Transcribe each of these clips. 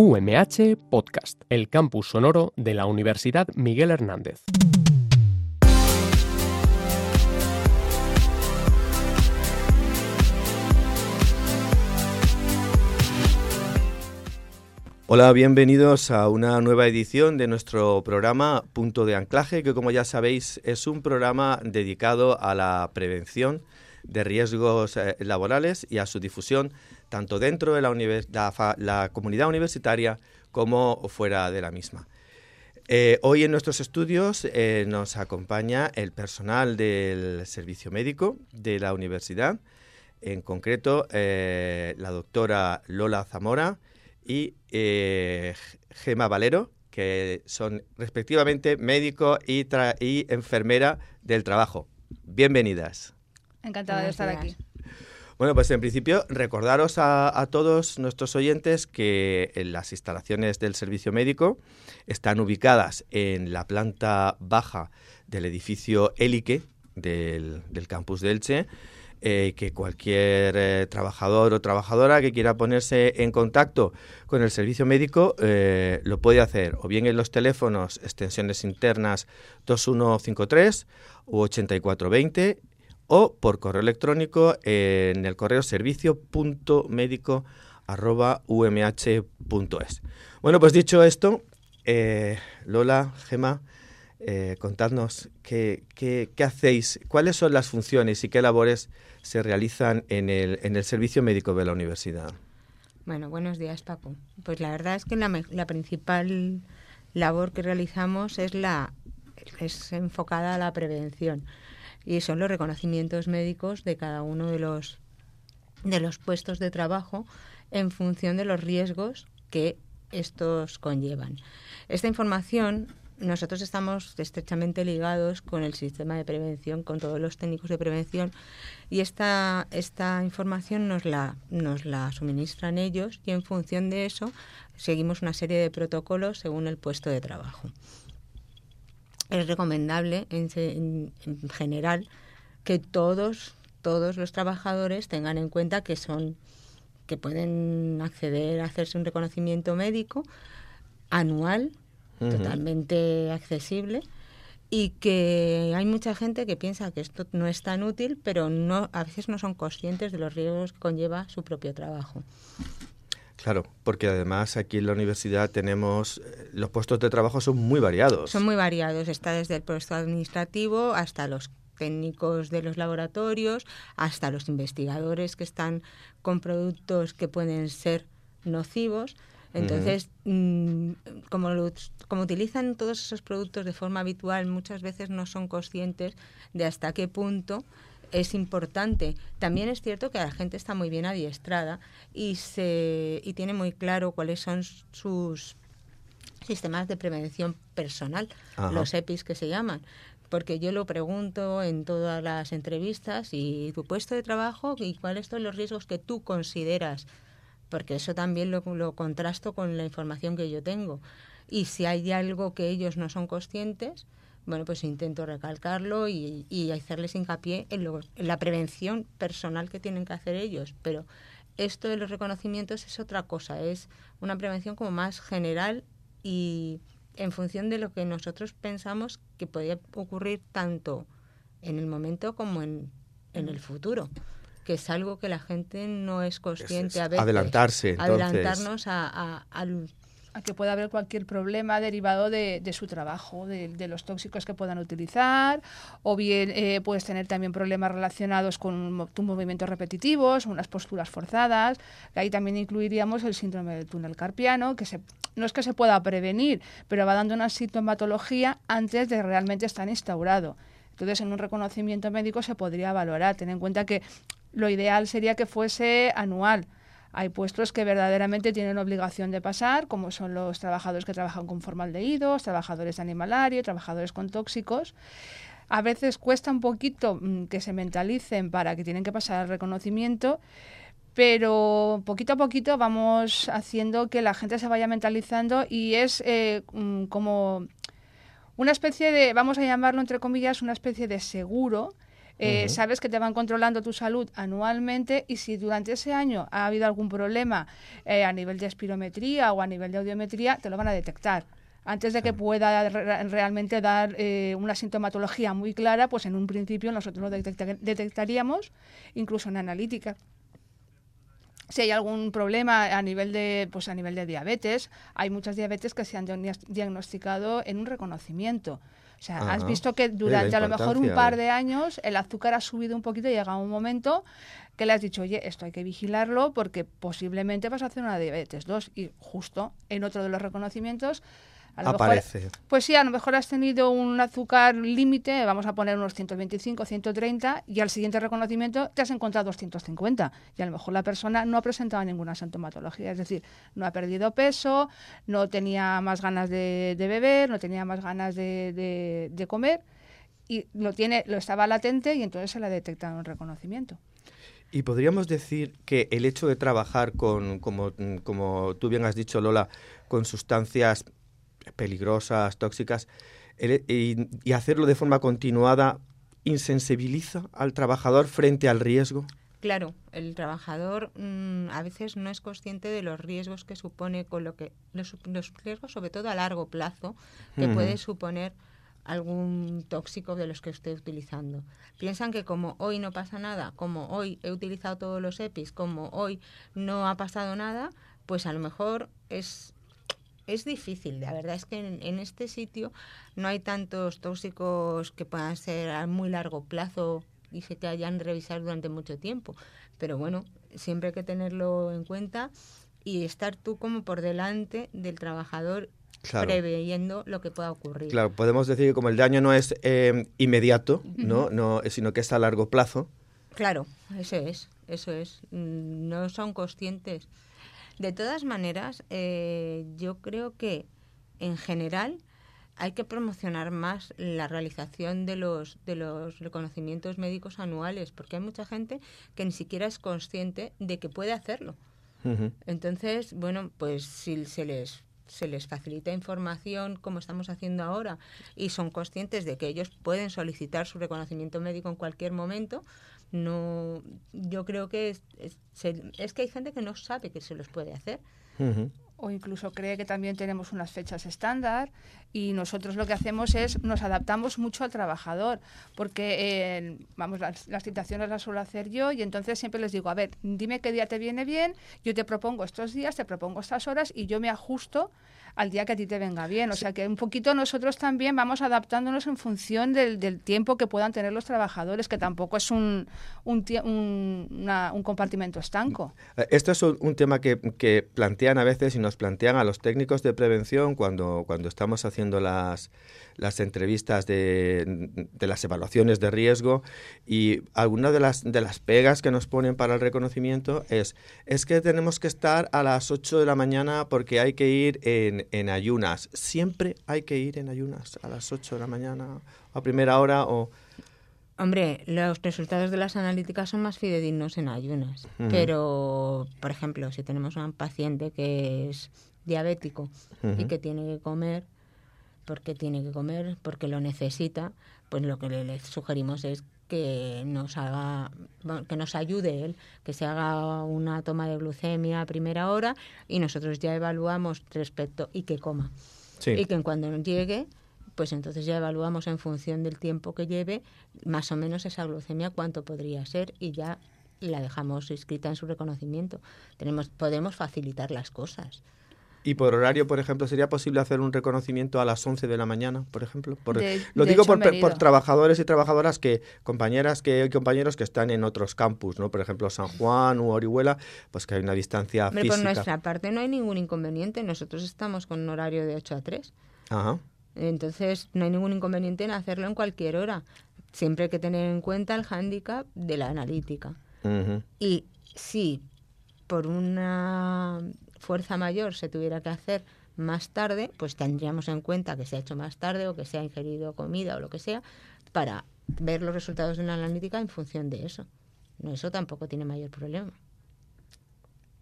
UMH Podcast, el campus sonoro de la Universidad Miguel Hernández. Hola, bienvenidos a una nueva edición de nuestro programa Punto de Anclaje, que como ya sabéis es un programa dedicado a la prevención de riesgos eh, laborales y a su difusión tanto dentro de la, comunidad universitaria como fuera de la misma. Eh, hoy en nuestros estudios eh, nos acompaña el personal del servicio médico de la universidad, en concreto la doctora Lola Zamora, y eh, Gema Valero, que son respectivamente médico y, enfermera del trabajo. Bienvenidas. Encantada de estar aquí. Bueno, pues en principio recordaros a, todos nuestros oyentes que las instalaciones del servicio médico están ubicadas en la planta baja del edificio Élique del, del campus de Elche. Eh, que cualquier eh, trabajador o trabajadora que quiera ponerse en contacto con el servicio médico eh, lo puede hacer o bien en los teléfonos extensiones internas 2153 u 8420 o por correo electrónico en el correo servicio.médico.umh.es. Bueno, pues dicho esto, Lola, Gema, eh, contadnos qué, qué, hacéis, cuáles son las funciones y qué labores se realizan en el, en el servicio médico de la universidad. Bueno, buenos días, Paco. Pues la verdad es que la, la principal labor que realizamos es la es enfocada a la prevención y son los reconocimientos médicos de cada uno de los de los puestos de trabajo en función de los riesgos que estos conllevan. Esta información nosotros estamos estrechamente ligados con el sistema de prevención, con todos los técnicos de prevención y esta, esta información nos la, nos la suministran ellos y en función de eso seguimos una serie de protocolos según el puesto de trabajo. Es recomendable en, general que todos, todos los trabajadores tengan en cuenta que son que pueden acceder a hacerse un reconocimiento médico anual totalmente accesible y que hay mucha gente que piensa que esto no es tan útil, pero no a veces no son conscientes de los riesgos que conlleva su propio trabajo. Claro, porque además aquí en la universidad tenemos eh, los puestos de trabajo son muy variados. Son muy variados, está desde el puesto administrativo hasta los técnicos de los laboratorios, hasta los investigadores que están con productos que pueden ser nocivos. Entonces, mm, como, como utilizan todos esos productos de forma habitual, muchas veces no son conscientes de hasta qué punto es importante. También es cierto que la gente está muy bien adiestrada y, se, y tiene muy claro cuáles son sus sistemas de prevención personal, los EPIs que se llaman. Porque yo lo pregunto en todas las entrevistas y tu puesto de trabajo y cuáles son los riesgos que tú consideras porque eso también lo, contrasto con la información que yo tengo. Y si hay algo que ellos no son conscientes, bueno, pues intento recalcarlo y, hacerles hincapié en, en, la prevención personal que tienen que hacer ellos. Pero esto de los reconocimientos es otra cosa, es una prevención como más general y en función de lo que nosotros pensamos que podría ocurrir tanto en el momento como en, en el futuro que es algo que la gente no es consciente a veces. Adelantarse, Adelantarnos a, que pueda haber cualquier problema derivado de, su trabajo, de, los tóxicos que puedan utilizar, o bien eh, puedes tener también problemas relacionados con movimientos repetitivos, unas posturas forzadas. Ahí también incluiríamos el síndrome del túnel carpiano, que se, no es que se pueda prevenir, pero va dando una sintomatología antes de realmente estar instaurado. Entonces, en un reconocimiento médico se podría valorar. Ten en cuenta que lo ideal sería que fuese anual. Hay puestos que verdaderamente tienen obligación de pasar, como son los trabajadores que trabajan con formaldehídos, trabajadores de animalario, trabajadores con tóxicos. A veces cuesta un poquito mm, que se mentalicen para que tienen que pasar el reconocimiento, pero poquito a poquito vamos haciendo que la gente se vaya mentalizando y es eh, mm, como una especie de, vamos a llamarlo entre comillas, una especie de seguro Eh, sabes que te van controlando tu salud anualmente y si durante ese año ha habido algún problema eh, a nivel de espirometría o a nivel de audiometría, te lo van a detectar antes de que pueda realmente dar eh, una sintomatología muy clara, pues en un principio nosotros lo detectaríamos, incluso en analítica. Si hay algún problema a nivel de, pues a nivel de diabetes, hay muchas diabetes que se han diagnosticado en un reconocimiento. O sea, has visto que durante a lo mejor un par de años el azúcar ha subido un poquito y llega un momento que le has dicho, oye, esto hay que vigilarlo porque posiblemente vas a hacer una diabetes 2 y justo en otro de los reconocimientos aparece. pues sí, a lo mejor has tenido un azúcar límite, vamos a poner unos 125, 130, y al siguiente reconocimiento te has encontrado 250. Y a lo mejor la persona no ha presentado ninguna sintomatología, es decir, no ha perdido peso, no tenía más ganas de, beber, no tenía más ganas de, de, comer, y lo, tiene, lo estaba latente y entonces se le ha detectado un reconocimiento. Y podríamos decir que el hecho de trabajar con, como, como tú bien has dicho, Lola, con sustancias peligrosas, tóxicas, y, hacerlo de forma continuada insensibiliza al trabajador frente al riesgo? Claro, el trabajador mm, a veces no es consciente de los riesgos que supone con lo que los, riesgos sobre todo a largo plazo que puede suponer algún tóxico de los que esté utilizando. Piensan que como hoy no pasa nada, como hoy he utilizado todos los EPIs, como hoy no ha pasado nada, pues a lo mejor es es difícil. La verdad es que en, este sitio no hay tantos tóxicos que puedan ser a muy largo plazo y se te hayan revisado durante mucho tiempo. Pero bueno, siempre hay que tenerlo en cuenta y estar tú como por delante del trabajador preveyendo lo que pueda ocurrir. Claro, podemos decir que como el daño no es eh, inmediato, ¿no? no sino que es a largo plazo. Claro, eso es, eso es. Mm, no son conscientes de todas maneras, eh, yo creo que en general hay que promocionar más la realización de los, de los reconocimientos médicos anuales, porque hay mucha gente que ni siquiera es consciente de que puede hacerlo. Entonces, bueno, pues si se les se les facilita información como estamos haciendo ahora y son conscientes de que ellos pueden solicitar su reconocimiento médico en cualquier momento, no yo creo que es, es, que hay gente que no sabe que se los puede hacer o incluso cree que también tenemos unas fechas estándar y nosotros lo que hacemos es nos adaptamos mucho al trabajador porque eh, vamos las, las, citaciones las suelo hacer yo y entonces siempre les digo a ver dime qué día te viene bien yo te propongo estos días te propongo estas horas y yo me ajusto al día que a ti te venga bien o sea que un poquito nosotros también vamos adaptándonos en función del, del tiempo que puedan tener los trabajadores que tampoco es un un, un, un compartimento estanco. Eh, esto es un, tema que, que plantean a veces y nos plantean a los técnicos de prevención cuando, cuando estamos haciendo las, las entrevistas de, de, las evaluaciones de riesgo y alguna de las, de las pegas que nos ponen para el reconocimiento es, es que tenemos que estar a las 8 de la mañana porque hay que ir en, en ayunas. Siempre hay que ir en ayunas a las 8 de la mañana a primera hora o... Hombre, los resultados de las analíticas son más fidedignos en ayunas, pero, por ejemplo, si tenemos a un paciente que es diabético y que tiene que comer, porque tiene que comer, porque lo necesita, pues lo que le, sugerimos es que nos haga, que nos ayude él, que se haga una toma de glucemia a primera hora y nosotros ya evaluamos respecto y que coma. Y que cuando llegue pues entonces ya evaluamos en función del tiempo que lleve más o menos esa glucemia cuánto podría ser y ya la dejamos inscrita en su reconocimiento. Tenemos, podemos facilitar las cosas. Y por horario, por ejemplo, ¿sería posible hacer un reconocimiento a las 11 de la mañana, por ejemplo? lo digo por, trabajadores y trabajadoras que, compañeras que, compañeros que están en otros campus, ¿no? Por ejemplo, San Juan u Orihuela, pues que hay una distancia física. Por nuestra parte no hay ningún inconveniente. Nosotros estamos con un horario de 8 a 3. Ajá. Entonces, no hay ningún inconveniente en hacerlo en cualquier hora. Siempre hay que tener en cuenta el hándicap de la analítica. Y si por una fuerza mayor se tuviera que hacer más tarde, pues tendríamos en cuenta que se ha hecho más tarde o que se ha ingerido comida o lo que sea, para ver los resultados de la analítica en función de eso. No, eso tampoco tiene mayor problema.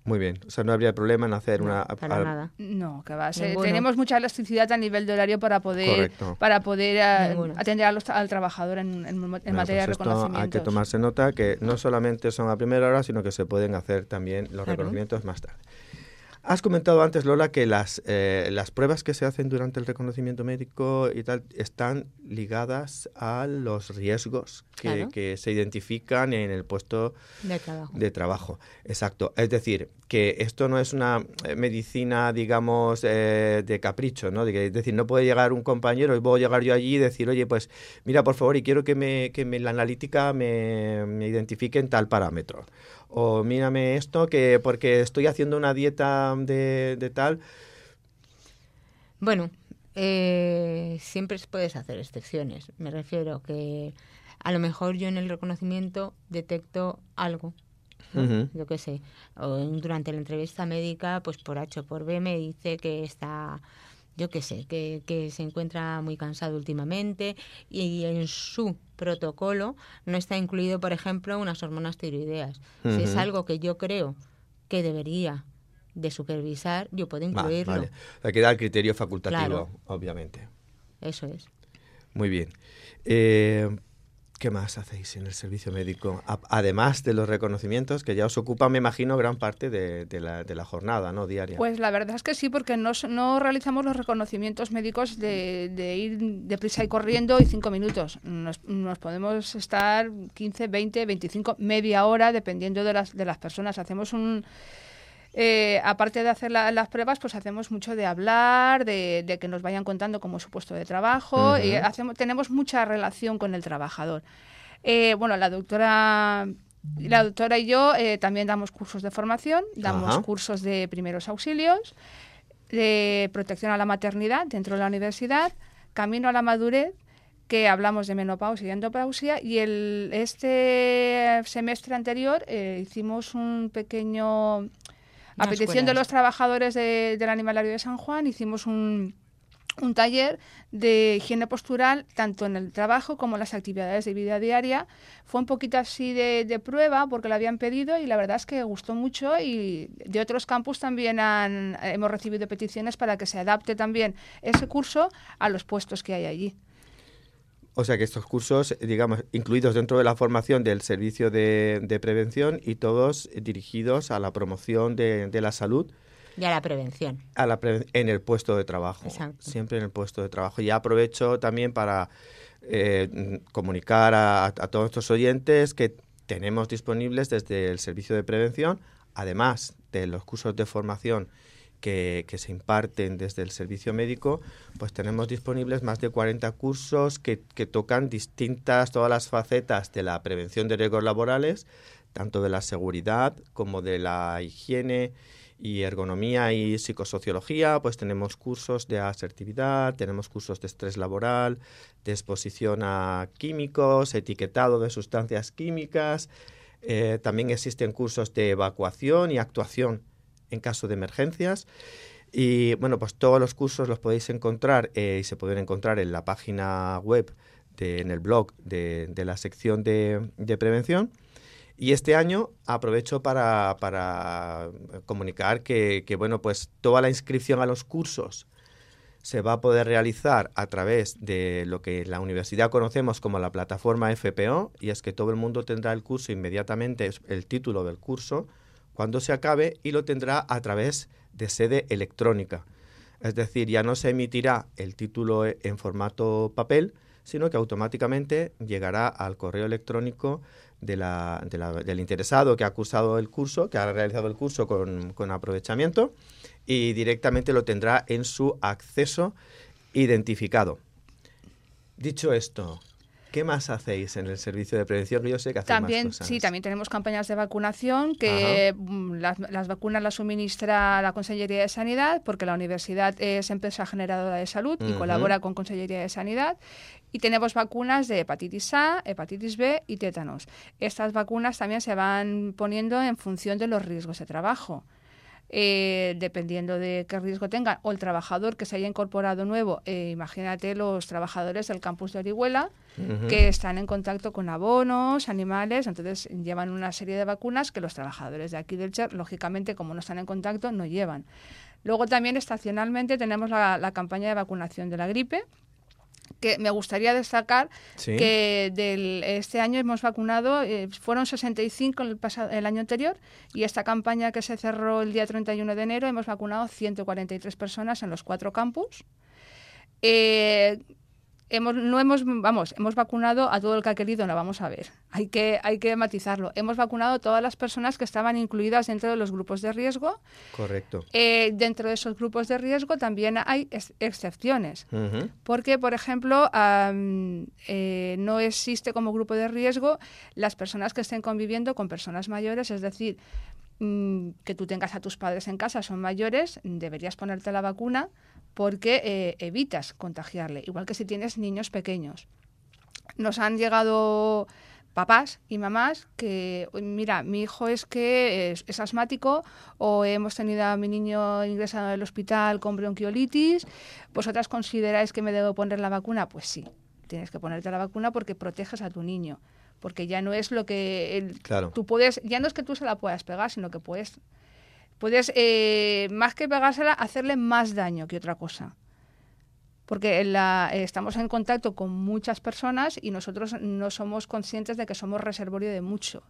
Muy bien, o sea, no habría problema en hacer No, una... para a- nada. No, que va a ser. Ninguno. Tenemos mucha elasticidad a nivel de horario para poder Correcto. para poder Ninguno. atender a los- al trabajador en, en- en Bueno, materia de pues hay reconocimientos. que tomarse nota que no solamente son a primera hora, sino que se pueden hacer también los Claro. reconocimientos más tarde. Has comentado antes, Lola, que las, eh, las pruebas que se hacen durante el reconocimiento médico y tal están ligadas a los riesgos que, Claro. que se identifican en el puesto De trabajo. de trabajo. Exacto. Es decir, que esto no es una eh, medicina, digamos, eh, de capricho, ¿no? Es decir, no puede llegar un compañero y puedo llegar yo allí y decir, oye, pues mira, por favor, y quiero que, me, que me- la analítica me, me identifique en tal parámetro. O mírame esto, que porque estoy haciendo una dieta de, de tal. Bueno, eh, siempre puedes hacer excepciones. Me refiero que a lo mejor yo en el reconocimiento detecto algo. ¿no? Ujú. Yo qué sé. O durante la entrevista médica, pues por H o por B me dice que está, yo qué sé, que, que se encuentra muy cansado últimamente y en su protocolo no está incluido, por ejemplo, unas hormonas tiroideas. Si es algo que yo creo que debería de supervisar, yo puedo incluirlo. vale. Sea, queda el criterio facultativo, Claro. obviamente. Eso es. Muy bien. Eh, ¿Qué más hacéis en el servicio médico? Además de los reconocimientos, que ya os ocupa, me imagino, gran parte de, la, jornada ¿no? diaria. Pues la verdad es que sí, porque no, no realizamos los reconocimientos médicos de, de ir deprisa y corriendo y cinco minutos. Nos, nos podemos estar 15, 20, 25, media hora, dependiendo de las, de las personas. Hacemos un... eh, aparte de hacer la- las pruebas, pues hacemos mucho de hablar, de, de que nos vayan contando cómo es su puesto de trabajo y hacemos, tenemos mucha relación con el trabajador. Eh, bueno, la doctora, la doctora y yo eh, también damos cursos de formación, damos Ajá. cursos de primeros auxilios, de protección a la maternidad dentro de la universidad, camino a la madurez, que hablamos de menopausia y endopausia, y el, este semestre anterior eh, hicimos un pequeño... A petición de los trabajadores de- del animalario de San Juan, hicimos un, un taller de higiene postural tanto en el trabajo como en las actividades de vida diaria. Fue un poquito así de, de prueba porque lo habían pedido y la verdad es que gustó mucho y de otros campus también han, hemos recibido peticiones para que se adapte también ese curso a los puestos que hay allí. O sea que estos cursos, digamos, incluidos dentro de la formación del servicio de, de prevención y todos dirigidos a la promoción de, de la salud Y a la prevención. a la pre- en el puesto de trabajo. Exacto. Siempre en el puesto de trabajo. Y aprovecho también para eh, comunicar a, a todos nuestros oyentes que tenemos disponibles desde el servicio de prevención, además de los cursos de formación que, se imparten desde el servicio médico, pues tenemos disponibles más de 40 cursos que, que tocan distintas, todas las facetas de la prevención de riesgos laborales, tanto de la seguridad como de la higiene y ergonomía y psicosociología, pues tenemos cursos de asertividad, tenemos cursos de estrés laboral, de exposición a químicos, etiquetado de sustancias químicas, eh, también existen cursos de evacuación y actuación en caso de emergencias. Y bueno, pues todos los cursos los podéis encontrar eh, y se pueden encontrar en la página web, de, en el blog de, la sección de, prevención. Y este año aprovecho para, comunicar que, que, bueno, pues toda la inscripción a los cursos se va a poder realizar a través de lo que en la universidad conocemos como la plataforma FPO, y es que todo el mundo tendrá el curso inmediatamente, el título del curso, cuando se acabe, y lo tendrá a través de sede electrónica. Es decir, ya no se emitirá el título en formato papel, sino que automáticamente llegará al correo electrónico del interesado que ha cursado el curso, que ha realizado el curso con aprovechamiento, y directamente lo tendrá en su acceso identificado. Dicho esto, ¿qué más hacéis en el servicio de prevención? Yo sé que hacéis También, más cosas. sí, también tenemos campañas de vacunación que mm, las, las vacunas las suministra la Consellería de Sanidad porque la universidad es empresa generadora de salud y colabora con Consellería de Sanidad. Y tenemos vacunas de hepatitis A, hepatitis B y tétanos. Estas vacunas también se van poniendo en función de los riesgos de trabajo. Eh, dependiendo de qué riesgo tengan, o el trabajador que se haya incorporado nuevo, eh, imagínate los trabajadores del campus de Orihuela, que están en contacto con abonos, animales, entonces llevan una serie de vacunas que los trabajadores de aquí del CHER, lógicamente, como no están en contacto, no llevan. Luego también estacionalmente tenemos la campaña de vacunación de la gripe, que me gustaría destacar que del, este año hemos vacunado, eh, fueron 65 el, pasado, el año anterior, y esta campaña que se cerró el día 31 de enero hemos vacunado 143 personas en los cuatro campus. Eh, hemos, no hemos, vamos, hemos vacunado a todo el que ha querido, no vamos a ver, hay que, hay que matizarlo. Hemos vacunado a todas las personas que estaban incluidas dentro de los grupos de riesgo. Correcto. Eh, dentro de esos grupos de riesgo también hay excepciones, porque, por ejemplo, eh, no existe como grupo de riesgo las personas que estén conviviendo con personas mayores, es decir, mm, que tú tengas a tus padres en casa, son mayores, deberías ponerte la vacuna porque eh, evitas contagiarle, igual que si tienes niños pequeños. Nos han llegado papás y mamás que, mira, mi hijo es que es, asmático o hemos tenido a mi niño ingresado en el hospital con bronquiolitis, ¿vosotras consideráis que me debo poner la vacuna? Pues sí, tienes que ponerte la vacuna porque proteges a tu niño, porque ya no es lo que claro. tú puedes, ya no es que tú se la puedas pegar, sino que puedes puedes, eh, más que pegársela, hacerle más daño que otra cosa. Porque la, estamos en contacto con muchas personas y nosotros no somos conscientes de que somos reservorio de mucho.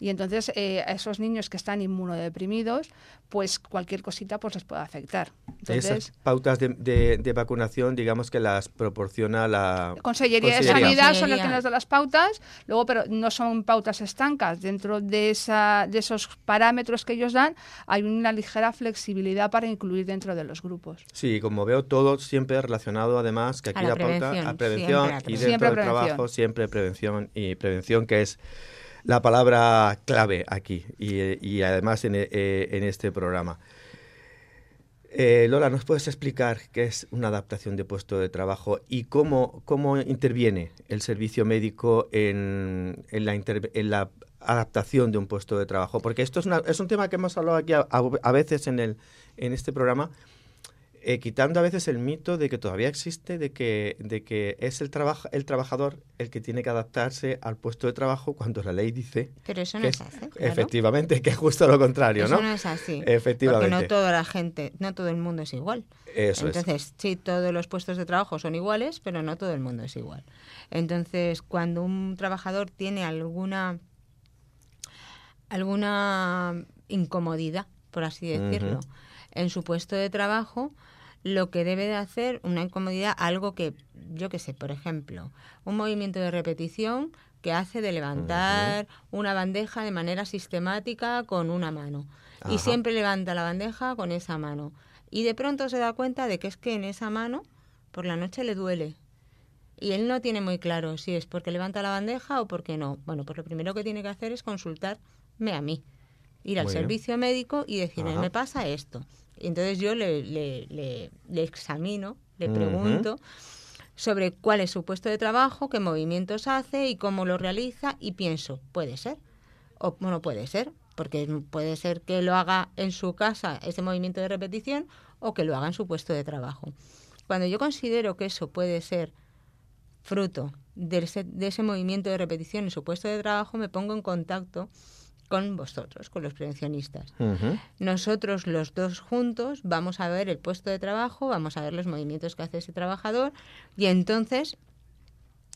Y entonces eh, a esos niños que están inmunodeprimidos, pues cualquier cosita pues les puede afectar. Esas pautas de, vacunación, digamos que las proporciona la Consellería, de Sanidad, son las que nos dan las pautas, luego pero no son pautas estancas. Dentro de, esa, de esos parámetros que ellos dan, hay una ligera flexibilidad para incluir dentro de los grupos. Sí, como veo todo siempre relacionado además que aquí la, pauta a prevención y dentro del trabajo siempre prevención y prevención que es la palabra clave aquí y, además en, eh, en, este programa. Eh, Lola, ¿nos puedes explicar qué es una adaptación de puesto de trabajo y cómo, cómo interviene el servicio médico en, en, la, en la adaptación de un puesto de trabajo? Porque esto es, una, es un tema que hemos hablado aquí a, a, veces en, el, en este programa eh, quitando a veces el mito de que todavía existe, de que, de que es el, trabajo el trabajador el que tiene que adaptarse al puesto de trabajo cuando la ley dice... Pero eso no es así. Efectivamente, que es justo lo contrario, eso ¿no? no es así. Efectivamente. Porque no toda la gente, no todo el mundo es igual. Eso Entonces, sí, todos los puestos de trabajo son iguales, pero no todo el mundo es igual. Entonces, cuando un trabajador tiene alguna alguna incomodidad, por así decirlo, en su puesto de trabajo, lo que debe de hacer una incomodidad, algo que, yo qué sé, por ejemplo, un movimiento de repetición que hace de levantar una bandeja de manera sistemática con una mano. Y siempre levanta la bandeja con esa mano. Y de pronto se da cuenta de que es que en esa mano por la noche le duele. Y él no tiene muy claro si es porque levanta la bandeja o porque no. Bueno, pues lo primero que tiene que hacer es consultarme a mí. Ir al servicio médico y decirme, me pasa esto. Entonces yo le, le, le, examino, le pregunto sobre cuál es su puesto de trabajo, qué movimientos hace y cómo lo realiza y pienso, puede ser o no puede ser, porque puede ser que lo haga en su casa ese movimiento de repetición o que lo haga en su puesto de trabajo. Cuando yo considero que eso puede ser fruto de ese, de ese movimiento de repetición en su puesto de trabajo, me pongo en contacto con vosotros, con los prevencionistas. Nosotros los dos juntos vamos a ver el puesto de trabajo, vamos a ver los movimientos que hace ese trabajador y entonces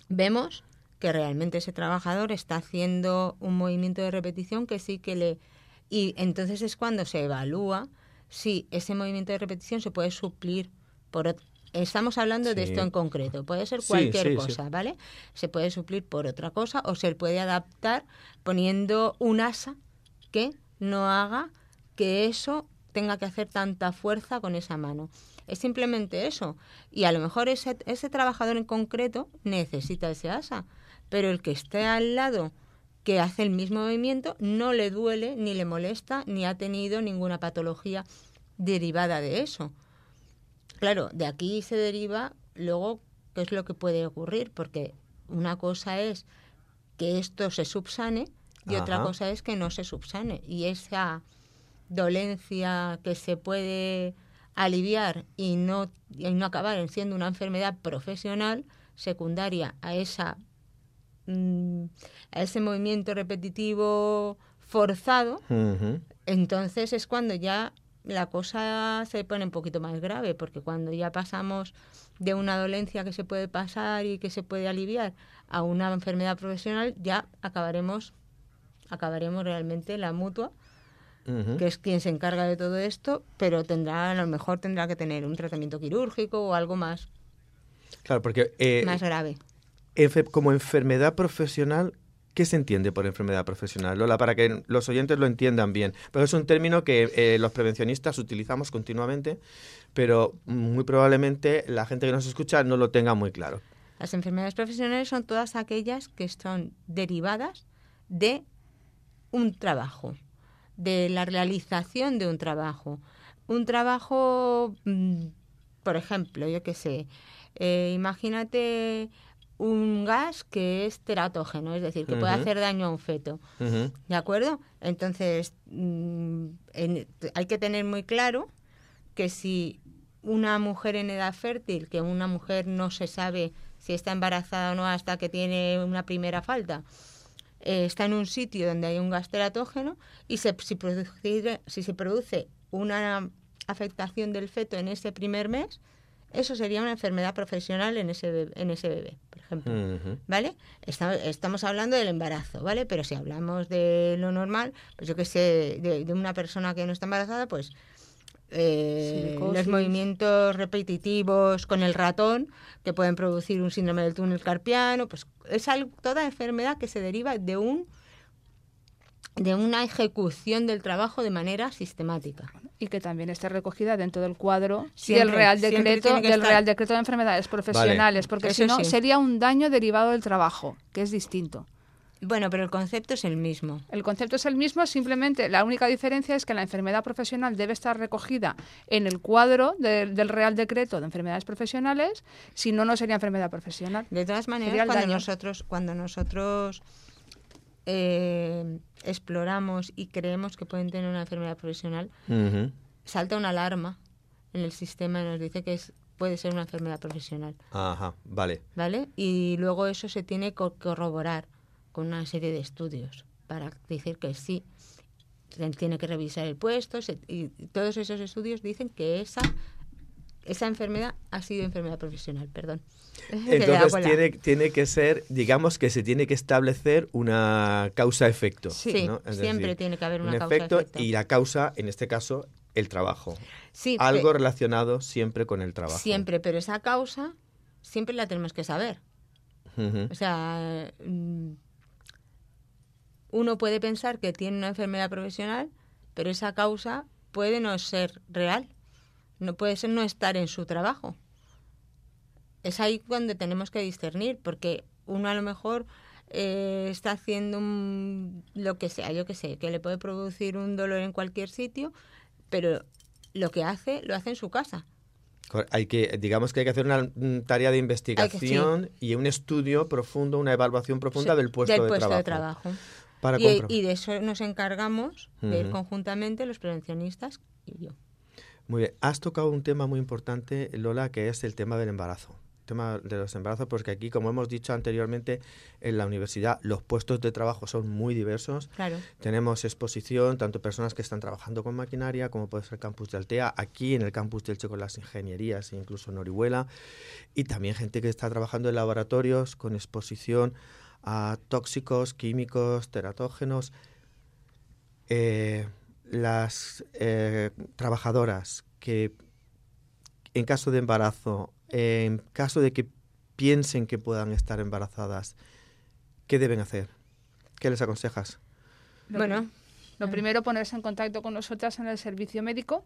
vemos que realmente ese trabajador está haciendo un movimiento de repetición que sí que le... Y entonces es cuando se evalúa si ese movimiento de repetición se puede suplir por, Estamos hablando de esto en concreto. Puede ser cualquier cosa, ¿vale? Se puede suplir por otra cosa o se puede adaptar poniendo un asa que no haga que eso tenga que hacer tanta fuerza con esa mano. Es simplemente eso. Y a lo mejor ese, ese trabajador en concreto necesita ese asa, pero el que esté al lado que hace el mismo movimiento no le duele, ni le molesta, ni ha tenido ninguna patología derivada de eso. Claro, de aquí se deriva luego qué es lo que puede ocurrir, porque una cosa es que esto se subsane y otra cosa es que no se subsane. Y esa, dolencia que se puede aliviar y no, y no acabar en siendo una enfermedad profesional secundaria a esa mm, a ese movimiento repetitivo forzado, entonces es cuando ya la cosa se pone un poquito más grave, porque cuando ya pasamos de una dolencia que se puede pasar y que se puede aliviar a una enfermedad profesional, ya acabaremos acabaremos realmente la mutua, que es quien se encarga de todo esto, pero tendrá a lo mejor tendrá que tener un tratamiento quirúrgico o algo más Claro, porque eh, más grave. como enfermedad profesional, ¿qué se entiende por enfermedad profesional? Lola, para que los oyentes lo entiendan bien. Pero es un término que eh, los prevencionistas utilizamos continuamente, pero muy probablemente la gente que nos escucha no lo tenga muy claro. Las enfermedades profesionales son todas aquellas que son derivadas de un trabajo, de la realización de un trabajo. Un trabajo, mm, por ejemplo, yo qué sé, eh, imagínate un gas que es teratógeno, es decir, que puede hacer daño a un feto. ¿De acuerdo? Entonces, mm, en- hay que tener muy claro que si una mujer en edad fértil, que una mujer no se sabe si está embarazada o no hasta que tiene una primera falta, eh, está en un sitio donde hay un gas teratógeno y se, si, si se produce una afectación del feto en ese primer mes, eso sería una enfermedad profesional en ese bebé, en ese bebé por ejemplo. ¿vale? Está- estamos hablando del embarazo, ¿vale? Pero si hablamos de lo normal, pues yo que sé, de, de una persona que no está embarazada, pues eh, los movimientos repetitivos con el ratón que pueden producir un síndrome del túnel carpiano, pues es algo- toda enfermedad que se deriva de un de una ejecución del trabajo de manera sistemática. Y que también esté recogida dentro del cuadro Siempre, del Real Decreto del estar. Real Decreto de Enfermedades Profesionales, porque Eso si no sí. sería un daño derivado del trabajo, que es distinto. Bueno, pero el concepto es el mismo. El concepto es el mismo, simplemente la única diferencia es que la enfermedad profesional debe estar recogida en el cuadro de- del Real Decreto de Enfermedades Profesionales, si no, no sería enfermedad profesional. De todas maneras, cuando daño. nosotros, cuando nosotros eh, exploramos y creemos que pueden tener una enfermedad profesional, Ujú. salta una alarma en el sistema y nos dice que es, puede ser una enfermedad profesional, Ajá, vale. ¿vale? Y luego eso se tiene que corroborar con una serie de estudios para decir que sí. Se Tiene que revisar el puesto se- y todos esos estudios dicen que esa esa enfermedad ha sido enfermedad profesional, perdón. Entonces tiene, tiene que ser, digamos que se tiene que establecer una causa-efecto. Sí, siempre decir, tiene que haber un una efecto causa-efecto. y la causa, en este caso, el trabajo. Sí, Algo relacionado siempre con el trabajo. siempre, pero esa causa siempre la tenemos que saber. O sea, mm, uno puede pensar que tiene una enfermedad profesional, pero esa causa puede no ser real. No puede ser no estar en su trabajo. Es ahí cuando tenemos que discernir, porque uno a lo mejor eh, está haciendo un- lo que sea, yo que sé, que le puede producir un dolor en cualquier sitio, pero lo que hace, lo hace en su casa. Hay que, digamos que hay que hacer una mm, tarea de investigación y un estudio profundo, una evaluación profunda Sí, del puesto, del de, puesto trabajo, de trabajo. Para Y, de eso nos encargamos de ir conjuntamente los prevencionistas y yo. Muy bien. Has tocado un tema muy importante, Lola, que es el tema del embarazo. El tema de los embarazos, porque aquí, como hemos dicho anteriormente, en la universidad los puestos de trabajo son muy diversos. Claro. Tenemos exposición, tanto personas que están trabajando con maquinaria, como puede ser el campus de Altea, aquí en el campus del Che con las ingenierías, e incluso en Orihuela, y también gente que está trabajando en laboratorios con exposición a tóxicos, químicos, teratógenos. Eh, las eh, trabajadoras que en caso de embarazo, en caso de que piensen que puedan estar embarazadas, ¿qué deben hacer? ¿Qué les aconsejas? Bueno, Lo primero, ponerse en contacto con nosotras en el servicio médico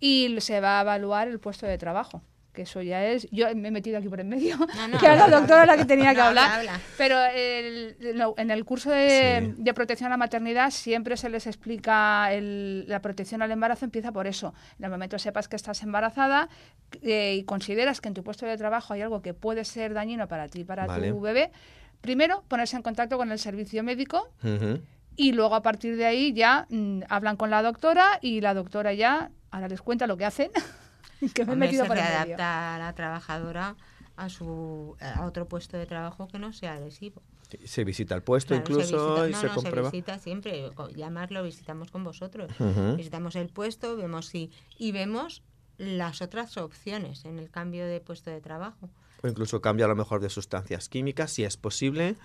y se va a evaluar el puesto de trabajo. Que eso ya es. Yo me he metido aquí por en medio. No, no, que era la habla, doctora la que tenía que No, hablar. habla, habla. Pero el- en el curso de, Sí. de protección a la maternidad siempre se les explica el- la protección al embarazo empieza por eso. En el momento sepas que estás embarazada eh, y consideras que en tu puesto de trabajo hay algo que puede ser dañino para ti y para Vale. tu bebé, primero ponerse en contacto con el servicio médico y luego a partir de ahí ya mm, hablan con la doctora y la doctora ya ahora les cuenta lo que hacen. que me he metido se por el medio. readapta a la trabajadora a su a otro puesto de trabajo que no sea adhesivo. Se visita el puesto Claro, se incluso visita- y no, se no, comprueba. Se visita siempre, llamarlo, visitamos con vosotros. Ujú. Visitamos el puesto, vemos si y vemos las otras opciones en el cambio de puesto de trabajo. O incluso cambia a lo mejor de sustancias químicas, si es posible.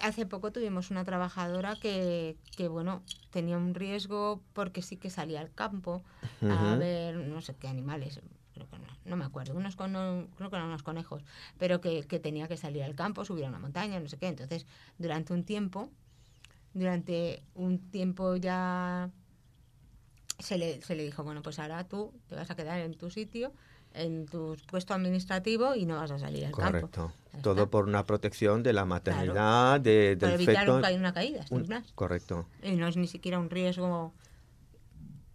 Hace poco tuvimos una trabajadora que, que, bueno, tenía un riesgo porque sí que salía al campo a ver no sé qué animales, creo que no, no me acuerdo, unos con- creo que eran unos conejos, pero que, que tenía que salir al campo, subir a una montaña, no sé qué. Entonces, durante un tiempo, durante un tiempo ya se le, se le dijo, bueno, pues ahora tú te vas a quedar en tu sitio, en tu puesto administrativo y no vas a salir al campo. Correcto. Ya Todo por una protección de la maternidad, de, Para del evitar feto. un ca- una caída, Un- correcto. Y no es ni siquiera un riesgo.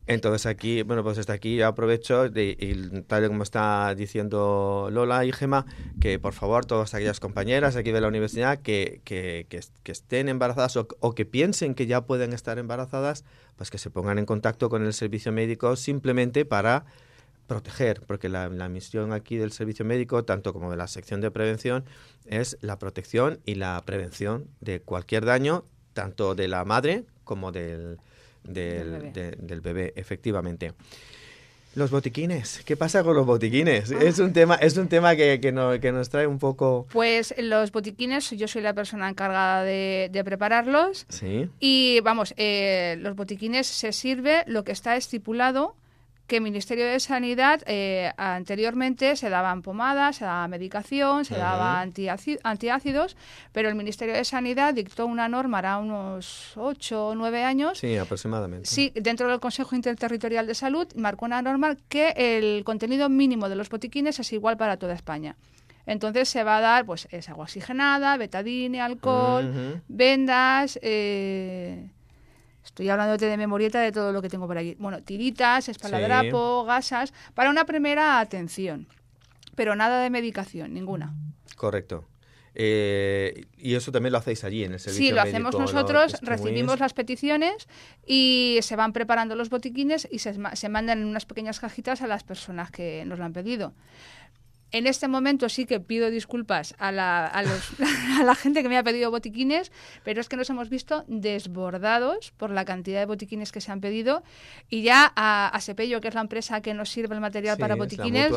Entonces aquí, bueno, pues hasta aquí yo aprovecho, de, y tal y como está diciendo Lola y Gema, que por favor todas aquellas compañeras aquí de la universidad que, que, que, que estén embarazadas o, o que piensen que ya pueden estar embarazadas, pues que se pongan en contacto con el servicio médico simplemente para proteger, porque la, la misión aquí del servicio médico, tanto como de la sección de prevención, es la protección y la prevención de cualquier daño, tanto de la madre como del, del, Del bebé. de- del bebé, efectivamente. Los botiquines, ¿qué pasa con los botiquines? Es un tema, es un tema que, que, no- que nos trae un poco... Pues los botiquines, yo soy la persona encargada de, de prepararlos. Sí, Y vamos, eh, los botiquines se sirve lo que está estipulado que el Ministerio de Sanidad eh, anteriormente se daban pomadas, se daba medicación, se Ujú. daba antiáci- antiácidos, pero el Ministerio de Sanidad dictó una norma hará unos 8 o 9 años sí, aproximadamente. Sí, dentro del Consejo Interterritorial de Salud marcó una norma que el contenido mínimo de los botiquines es igual para toda España. Entonces se va a dar, pues, es agua oxigenada, betadine, alcohol, vendas, eh, estoy hablándote de memorieta de todo lo que tengo por allí. Bueno, tiritas, espaladrapo, gasas, para una primera atención. Pero nada de medicación, ninguna. Correcto. Eh, y eso también lo hacéis allí en el servicio Sí, lo médico, hacemos nosotros, recibimos las peticiones y se van preparando los botiquines y se, se mandan en unas pequeñas cajitas a las personas que nos lo han pedido. En este momento sí que pido disculpas a la, a, los- a la gente que me ha pedido botiquines, pero es que nos hemos visto desbordados por la cantidad de botiquines que se han pedido y ya a, a Sepello, que es la empresa que nos sirve el material Sí, para botiquines,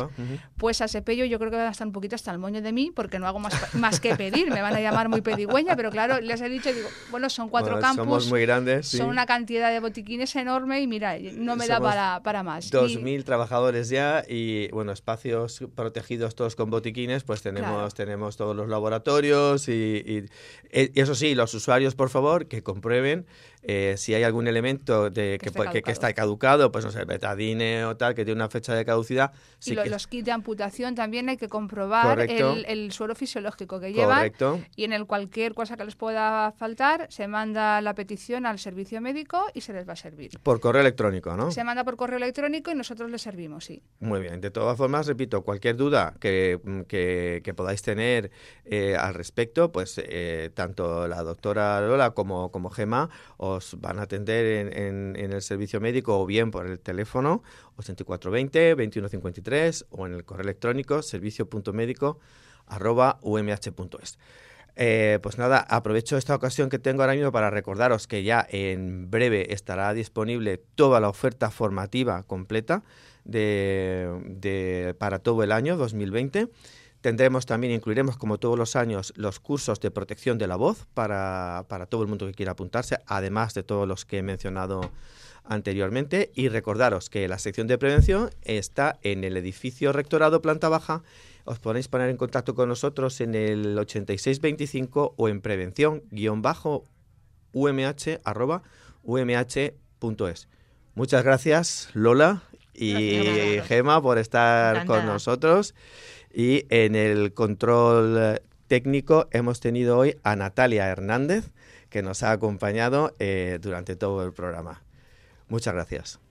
pues a Sepello yo creo que van a estar un poquito hasta el moño de mí porque no hago más, más que pedir, me van a llamar muy pedigüeña, pero claro, les he dicho, digo, bueno, son cuatro Bueno, campus, Somos muy grandes. sí. son una cantidad de botiquines enorme y mira, no me da para, para más. Y- 2.000 trabajadores ya y, bueno, espacios protegidos todos con botiquines, pues tenemos, Claro. tenemos todos los laboratorios y, y- y eso sí, los usuarios, por favor, que comprueben eh, si hay algún elemento de, que, que- que caducado. está caducado, pues no sé, betadine o tal, que tiene una fecha de caducidad. sí y lo- que- los kits de amputación también hay que comprobar el, el suero fisiológico que llevan Correcto. y en el cualquier cosa que les pueda faltar se manda la petición al servicio médico y se les va a servir. Por correo electrónico, ¿no? Se manda por correo electrónico y nosotros les servimos, sí. Muy bien. De todas formas, repito, cualquier duda que, mm, que- que podáis tener eh, al respecto, pues eh, tanto la doctora Lola como, como Gema os van a atender en, en- el servicio médico o bien por el teléfono 8420 2153 o en el correo electrónico servicio.médico arroba umh.es. Eh, pues nada, aprovecho esta ocasión que tengo ahora mismo para recordaros que ya en breve estará disponible toda la oferta formativa completa de- para todo el año 2020. Tendremos también, incluiremos como todos los años, los cursos de protección de la voz para, para todo el mundo que quiera apuntarse, además de todos los que he mencionado anteriormente. Y recordaros que la sección de prevención está en el edificio rectorado planta baja. Os podéis poner en contacto con nosotros en el 8625 o en prevención-umh.umh.es. Muchas gracias, Lola y. Gema, por estar con nosotros. Y en el control eh, técnico hemos tenido hoy a Natalia Hernández, que nos ha acompañado eh, durante todo el programa. Muchas gracias.